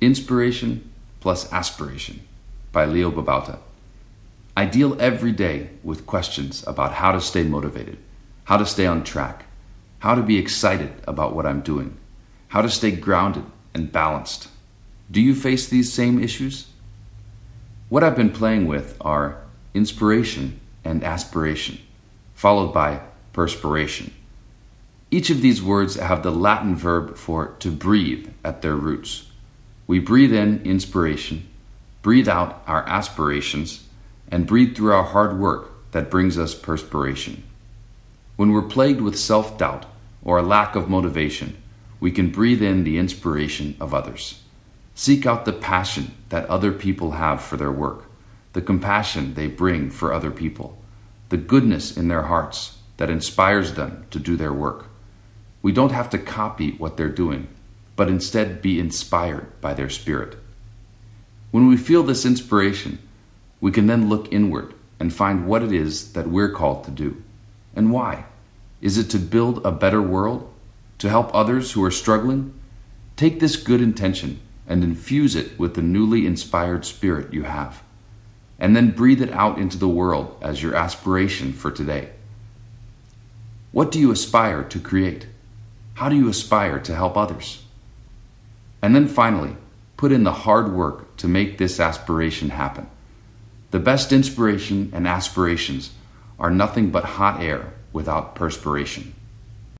Inspiration plus Aspiration by Leo Babauta. I deal every day with questions about how to stay motivated, how to stay on track, how to be excited about what I'm doing, how to stay grounded and balanced. Do you face these same issues? What I've been playing with are inspiration and aspiration, followed by perspiration. Each of these words have the Latin verb for to breathe at their roots. We breathe in inspiration, breathe out our aspirations, and breathe through our hard work that brings us perspiration. When we're plagued with self doubt or a lack of motivation, we can breathe in the inspiration of others. Seek out the passion that other people have for their work, the compassion they bring for other people, the goodness in their hearts that inspires them to do their work. We don't have to copy what they're doing, but instead be inspired by their spirit. When we feel this inspiration, we can then look inward and find what it is that we're called to do and why. Is it to build a better world? To help others who are struggling? Take this good intention and infuse it with the newly inspired spirit you have. And then breathe it out into the world as your aspiration for today. What do you aspire to create? How do you aspire to help others? And then finally, put in the hard work to make this aspiration happen. The best inspiration and aspirations are nothing but hot air without perspiration.